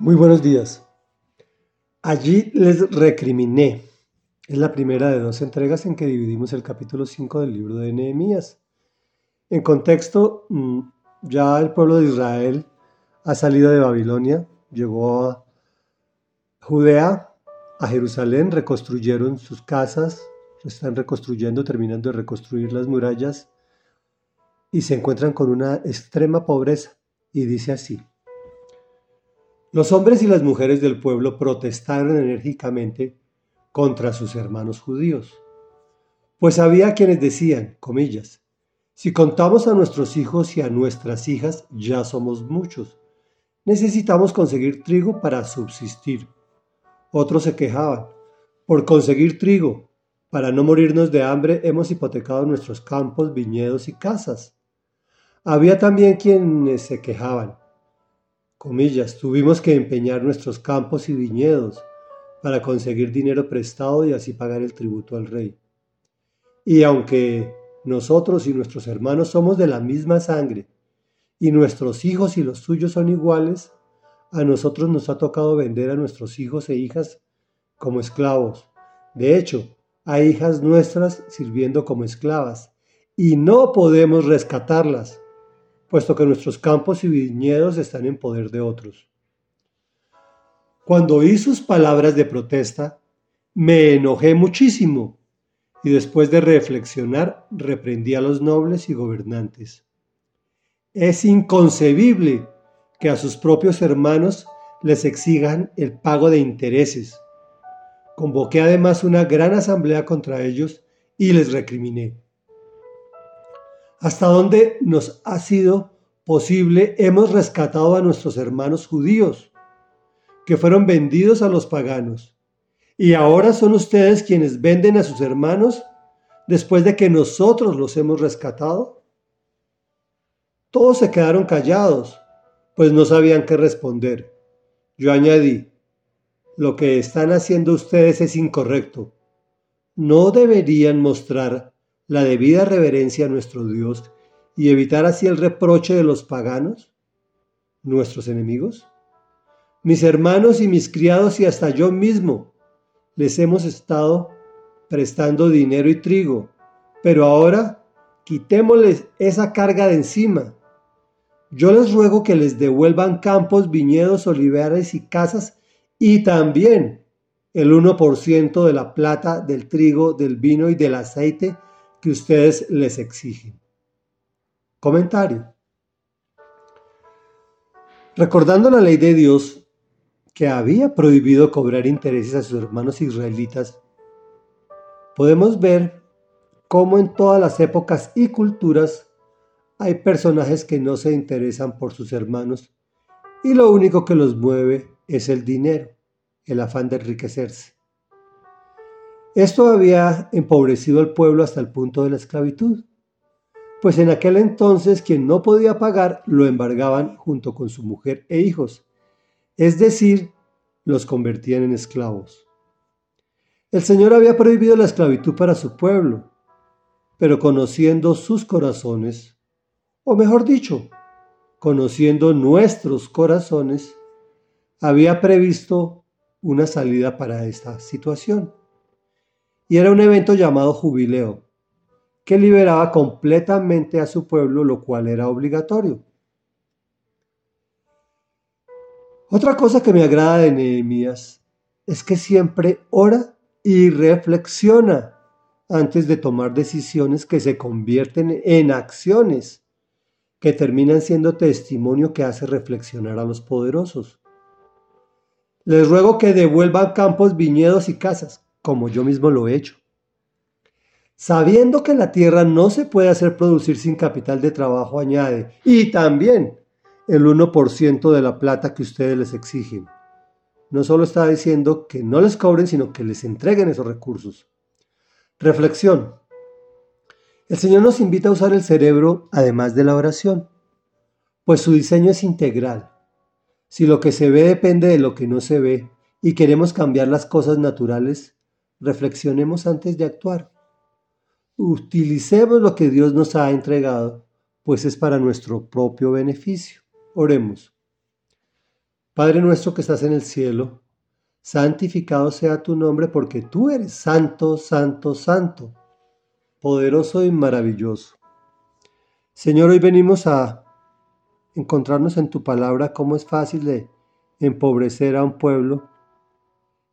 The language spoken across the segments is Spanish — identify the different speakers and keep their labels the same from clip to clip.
Speaker 1: Muy buenos días. Allí les recriminé. Es la primera de dos entregas en que dividimos el capítulo 5 del libro de Nehemías. En contexto, mm, ya el pueblo de Israel ha salido de Babilonia, llegó a Judea, a Jerusalén, reconstruyeron sus casas, están reconstruyendo, terminando de reconstruir las murallas y se encuentran con una extrema pobreza. Y dice así. Los hombres y las mujeres del pueblo protestaron enérgicamente contra sus hermanos judíos, pues había quienes decían, comillas, si contamos a nuestros hijos y a nuestras hijas, ya somos muchos. Necesitamos conseguir trigo para subsistir. Otros se quejaban, por conseguir trigo, para no morirnos de hambre, hemos hipotecado nuestros campos, viñedos y casas. Había también quienes se quejaban, comillas, tuvimos que empeñar nuestros campos y viñedos para conseguir dinero prestado y así pagar el tributo al rey. Y aunque nosotros y nuestros hermanos somos de la misma sangre, y nuestros hijos y los suyos son iguales, a nosotros nos ha tocado vender a nuestros hijos e hijas como esclavos. De hecho, hay hijas nuestras sirviendo como esclavas, y no podemos rescatarlas puesto que nuestros campos y viñedos están en poder de otros. Cuando oí sus palabras de protesta, me enojé muchísimo y después de reflexionar reprendí a los nobles y gobernantes. Es inconcebible que a sus propios hermanos les exijan el pago de intereses. Convoqué además una gran asamblea contra ellos y les recriminé hasta dónde nos ha sido posible, hemos rescatado a nuestros hermanos judíos, que fueron vendidos a los paganos. Y ahora son ustedes quienes venden a sus hermanos después de que nosotros los hemos rescatado. Todos se quedaron callados, pues no sabían qué responder. Yo añadí, lo que están haciendo ustedes es incorrecto. No deberían mostrar la debida reverencia a nuestro Dios y evitar así el reproche de los paganos, nuestros enemigos? Mis hermanos y mis criados y hasta yo mismo les hemos estado prestando dinero y trigo, pero ahora quitémosles esa carga de encima. Yo les ruego que les devuelvan campos, viñedos, olivares y casas y también el 1% de la plata, del trigo, del vino y del aceite que ustedes les exigen. Comentario. Recordando la ley de Dios que había prohibido cobrar intereses a sus hermanos israelitas, podemos ver cómo en todas las épocas y culturas hay personajes que no se interesan por sus hermanos y lo único que los mueve es el dinero, el afán de enriquecerse. Esto había empobrecido al pueblo hasta el punto de la esclavitud, pues en aquel entonces quien no podía pagar lo embargaban junto con su mujer e hijos, es decir, los convertían en esclavos. El Señor había prohibido la esclavitud para su pueblo, pero conociendo sus corazones, o mejor dicho, conociendo nuestros corazones, había previsto una salida para esta situación y era un evento llamado jubileo, que liberaba completamente a su pueblo, lo cual era obligatorio. Otra cosa que me agrada de Nehemías es que siempre ora y reflexiona antes de tomar decisiones que se convierten en acciones que terminan siendo testimonio que hace reflexionar a los poderosos. Les ruego que devuelvan campos, viñedos y casas, como yo mismo lo he hecho. Sabiendo que la tierra no se puede hacer producir sin capital de trabajo, añade, y también el 1% de la plata que ustedes les exigen. No solo está diciendo que no les cobren, sino que les entreguen esos recursos. Reflexión. El Señor nos invita a usar el cerebro además de la oración, pues su diseño es integral. Si lo que se ve depende de lo que no se ve y queremos cambiar las cosas naturales, reflexionemos antes de actuar. Utilicemos lo que Dios nos ha entregado, pues es para nuestro propio beneficio. Oremos. Padre nuestro que estás en el cielo, santificado sea tu nombre porque tú eres santo, santo, santo, poderoso y maravilloso. Señor, hoy venimos a encontrarnos en tu palabra cómo es fácil de empobrecer a un pueblo,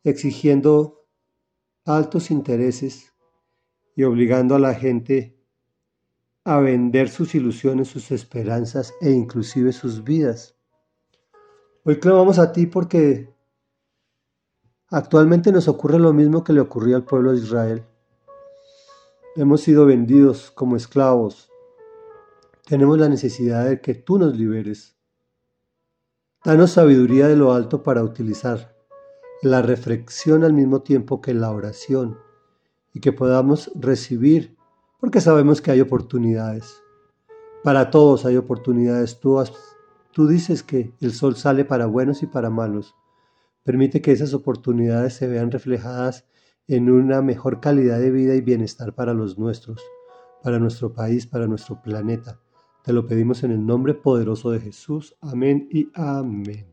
Speaker 1: exigiendo altos intereses y obligando a la gente a vender sus ilusiones, sus esperanzas e inclusive sus vidas. Hoy clamamos a ti porque actualmente nos ocurre lo mismo que le ocurría al pueblo de Israel. Hemos sido vendidos como esclavos. Tenemos la necesidad de que tú nos liberes. Danos sabiduría de lo alto para utilizar la reflexión al mismo tiempo que la oración y que podamos recibir, porque sabemos que hay oportunidades. Para todos hay oportunidades. Tú Tú dices que el sol sale para buenos y para malos. Permite que esas oportunidades se vean reflejadas en una mejor calidad de vida y bienestar para los nuestros, para nuestro país, para nuestro planeta. Te lo pedimos en el nombre poderoso de Jesús. Amén y amén.